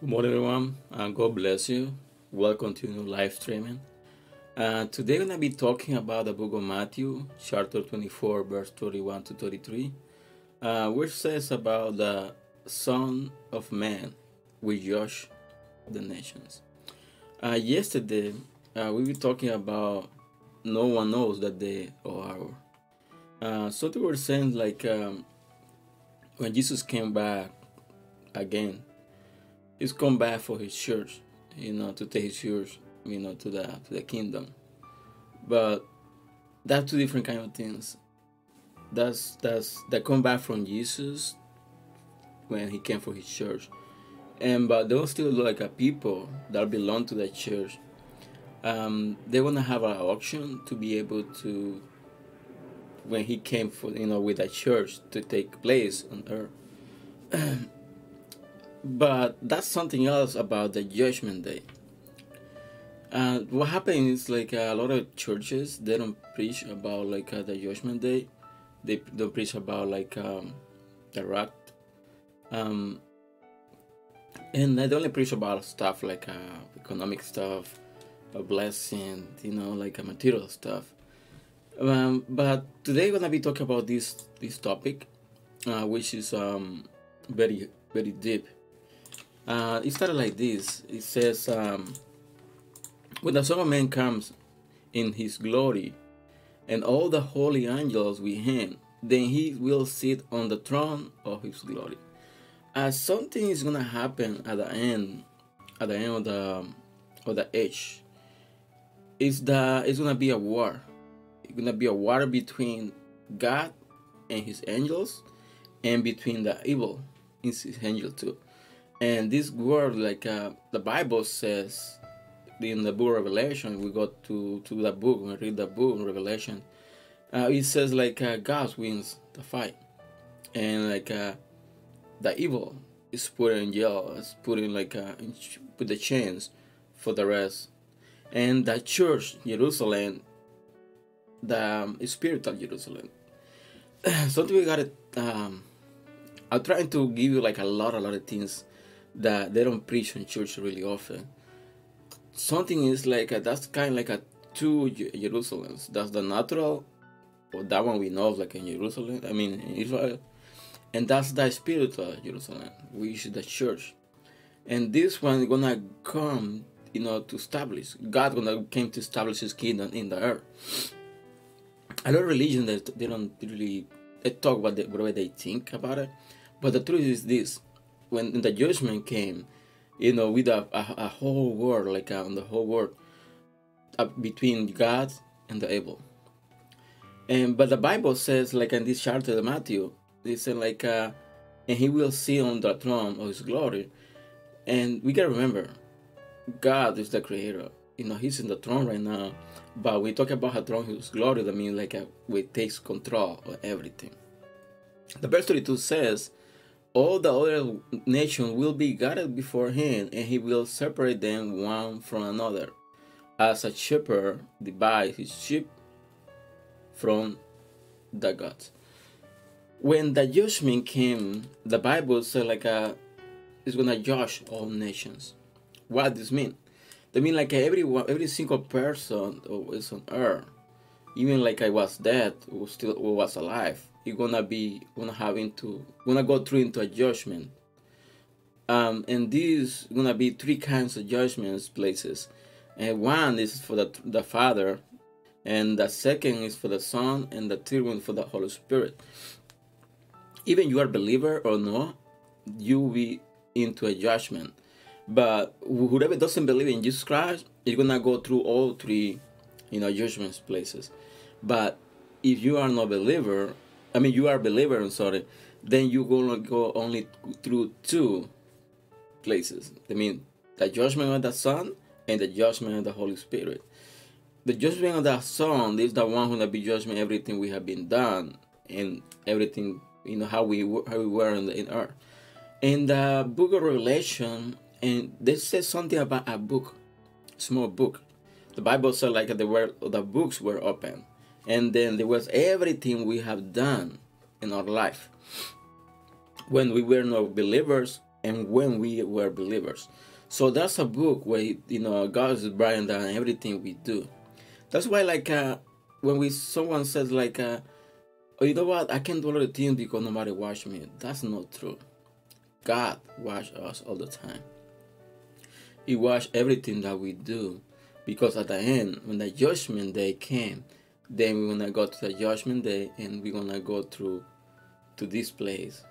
Good morning, everyone, and God bless you. Welcome to new live streaming. Uh, today, we're going to be talking about the book of Matthew, chapter 24, verse 31 to 33, uh, which says about the Son of Man will judge the nations. Uh, yesterday, uh, we were talking about no one knows that day or hour. Uh, so they were saying like um, when Jesus came back again, he's come back for his church, you know, to take his church, you know, to the to the kingdom. But that's two different kind of things. That's that's that come back from Jesus when he came for his church. And but there was still like a people that belong to that church. Um, they wanna have an auction to be able to when he came for you know with a church to take place on earth. but that's something else about the judgment day. Uh, what happens is like a lot of churches they don't preach about like uh, the judgment day. They don't preach about like um, the wrath. Um, and they only preach about stuff like uh, economic stuff, a blessing, you know, like a material stuff. Um, but today we're gonna be talking about this this topic, uh, which is um, very very deep. Uh, it started like this. It says, um, "When the Son of Man comes in His glory, and all the holy angels with Him, then He will sit on the throne of His glory." As something is gonna happen at the end, at the end of the of the age, is that it's gonna be a war It's gonna be a war between God and his angels and between the evil and his angel too. And this word, like uh, the Bible says in the book of Revelation, we go to, to the book, we read the book Revelation, uh, it says like uh, God wins the fight. And like uh, the evil is put in jail, is put in like uh, put the chains for the rest. And the church, Jerusalem, the um, spiritual Jerusalem. Something we got it Um, I'm trying to give you like a lot, a lot of things that they don't preach in church really often. Something is like a, that's kind of like a two Jerusalems. That's the natural, or that one we know of, like in Jerusalem. I mean in Israel, and that's the spiritual Jerusalem, which is the church. And this one gonna come, you know, to establish. God gonna came to establish His kingdom in the earth a lot of religion that they don't really they talk about the, way they think about it but the truth is this when the judgment came you know with a, a, a whole world like uh, on the whole world uh, between god and the evil and but the bible says like in this chapter of matthew they say like uh, and he will sit on the throne of his glory. And we gotta remember god is the creator. You know he's in the throne right now but we talk about how throne his glory that means like a, we takes control of everything. The verse 32 says all the other nations will be gathered before him and he will separate them one from another. As a shepherd divides his sheep from the goats when the judgment came the bible said like a uh, is gonna judge all nations. What does this mean? I mean, like every every single person who is on earth, even like I was dead, who still was alive, you're gonna be gonna have into gonna go through into a judgment. Um, and these gonna be three kinds of judgments places, and one is for the the Father, and the second is for the Son, and the third one for the Holy Spirit. Even you are believer or not, you will be into a judgment but whoever doesn't believe in Jesus Christ is gonna go through all three, you know, judgment places. But if you are not a believer, I mean you are believer, I'm sorry, then you're gonna go only through two places. I mean the judgment of the Son and the judgment of the Holy Spirit. The judgment of the Son is the one who will be judging everything we have been done and everything you know how we how we were in, the, in earth. In the book of Revelation, and they said something about a book, small book. The Bible said like the were the books were open, and then there was everything we have done in our life. When we were not believers, and when we were believers. So that's a book where you know God is writing down everything we do. That's why like uh, when we someone says like uh, oh you know what I can't do all the things because nobody watch me. That's not true. God wash us all the time. He wash everything that we do because at the end when the judgment day came then we're gonna go to the judgment day and we're gonna go through to this place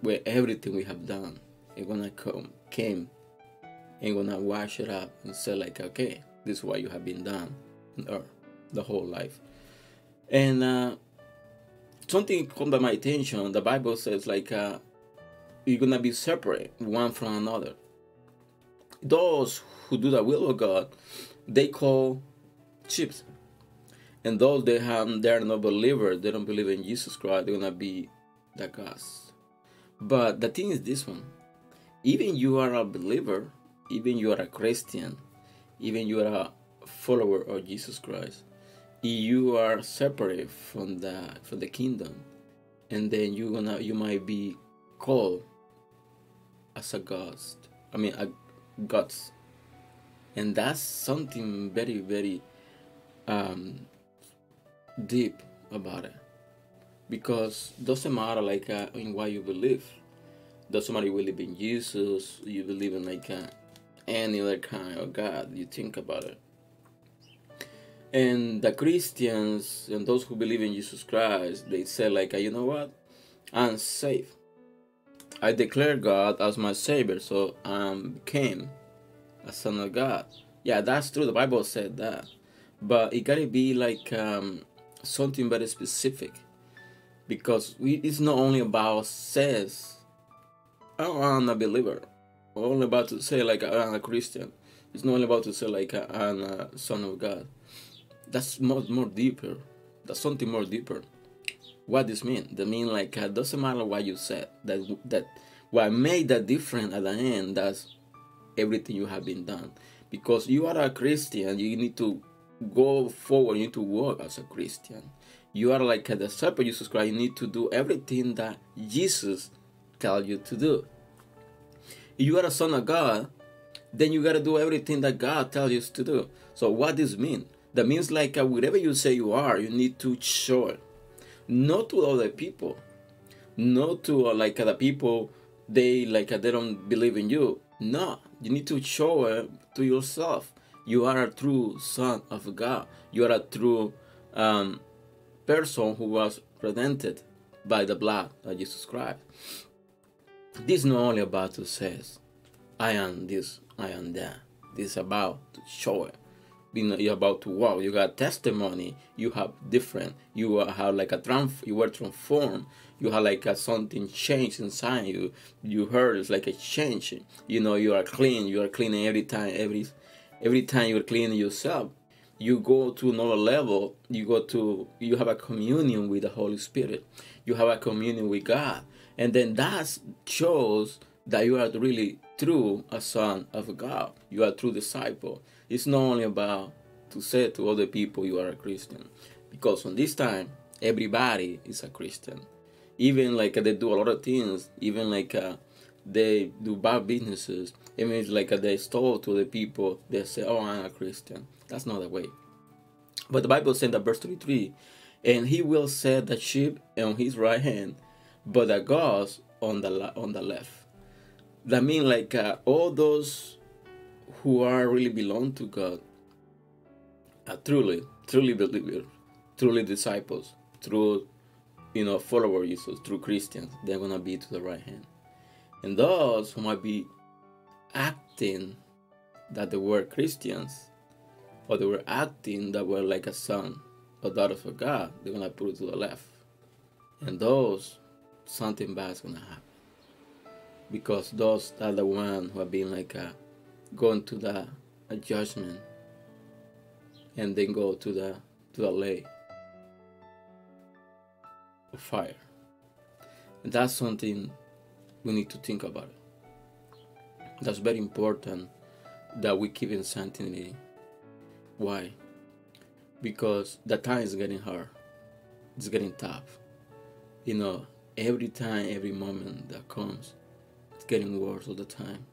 where everything we have done is gonna come came and gonna wash it up and say like okay this is what you have been done or the whole life. And uh, something come by my attention the bible says like uh, you're gonna be separate one from another. Those who do the will of god they call chips and those they have they're not believers, they don't believe in Jesus Christ, they're gonna be the gods. But the thing is this one. Even you are a believer, even you are a Christian, even you are a follower of Jesus Christ, you are separate from the from the kingdom, and then you gonna you might be called as a ghost. I mean a gods, and that's something very very um, deep about it. Because doesn't matter like uh, in what you believe. Doesn't matter you believe in jesus you believe in like uh, any other kind of god you think about it. And the christians and those who believe in jesus christ they say like uh, you know what? I'm safe. I declare god as my savior so i became a son of god. Yeah that's true. The bible said that. But it gotta be like um, something very specific. Because we, it's not only about says oh, I'm a believer. Only about to say like I'm a Christian. It's not only about to say like I'm a son of God. That's more more deeper. That's something more deeper. What this mean? That mean like it doesn't matter what you said that that what made that different at the end that's everything you have been done. Because you are a Christian you need to go forward, you need to walk as a Christian. You are like a disciple of Jesus Christ. You need to do everything that Jesus tells you to do. If you are a son of God, then you gotta do everything that God tells you to do. So what does mean? That means like uh, whatever you say you are, you need to show it, not to other people, not to uh, like other people. They like uh, they don't believe in you. No, you need to show it to yourself. You are a true son of God. You are a true um, person who was redeemed by the blood of Jesus Christ. This is not only about to say, I am this, I am that. This is about to show it. You're about to walk. You got testimony. You have different. You have like a trans. You were transformed. You have like a something changed inside you. You heard it's like a change. You know you are clean. You are cleaning every time. Every every time you're cleaning yourself you go to another level. You go to you have a communion with the holy spirit. You have a communion with god. And then that shows that you are really true a son of god. You are a true disciple. It's not only about to say to other people you are a christian. Because on this time everybody is a christian. Even like they do a lot of things. Even like uh, they do bad businesses it means like they stole to the people they say oh i'm a christian. That's not the way. But the bible says that verse 33 and he will set the sheep on his right hand but the gods on the on the left. That means like uh, all those who are really belong to god are truly truly believers truly disciples true you know followers jesus true christians they're gonna be to the right hand. And those who might be acting that they were Christians, or they were acting that were like a son or daughter of God, they're gonna put it to the left. And those, something bad is gonna happen. Because those are the ones who have been like a, going to the a judgment and then go to the to the lake of fire. And that's something we need to think about that's very important that we keep in sanctity. Why? Because the time is getting hard. It's getting tough. You know, every time, every moment that comes, it's getting worse all the time.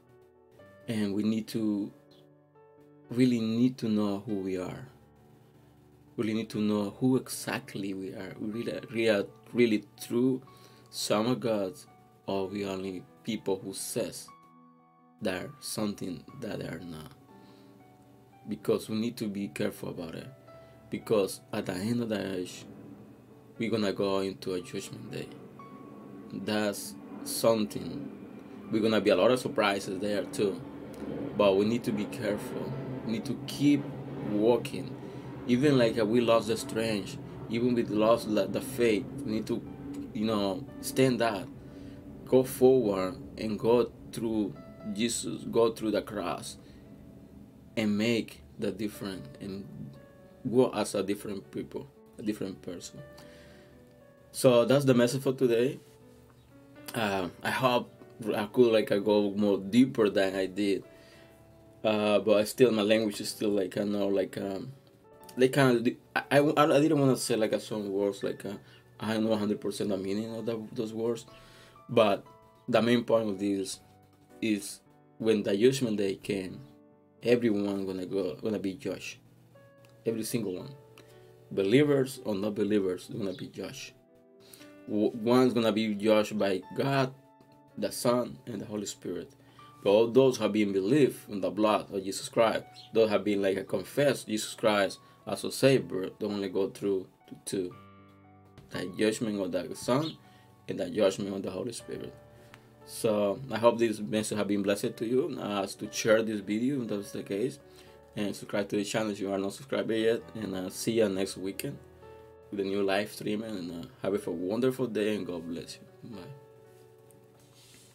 And we need to really need to know who we are. Really need to know who exactly we are. We really, really, really true some of gods, or we only people who says they're something that they're not. Because we need to be careful about it. Because at the end of the age, we're gonna go into a judgment day. That's something. We're gonna be a lot of surprises there too. But we need to be careful. We need to keep walking. Even like uh, we lost the strength, even we lost the faith, we need to, you know, stand up, go forward, and go through Jesus, go through the cross, and make the difference, and go as a different people, a different person. So that's the message for today. Uh, I hope I could like I go more deeper than I did. Uh, but still, my language is still like I know like um, like kind of I, I, I didn't want to say like some words like uh, I know 100 percent the meaning of the, those words, but the main point of this is when the judgment day came, everyone gonna go gonna be judged, every single one, believers or not believers gonna be judged one's gonna be judged by God, the Son, and the Holy Spirit. But all those who have been believed in the blood of Jesus Christ, those have been like confessed Jesus Christ as a Savior, they only go through to two. The judgment of the Son and the judgment of the Holy Spirit. So I hope this message have been blessed to you. Uh, as to share this video if that's the case. And subscribe to the channel if you are not subscribed yet. And uh, see you next weekend with a new live stream and uh, have a wonderful day and God bless you. Bye.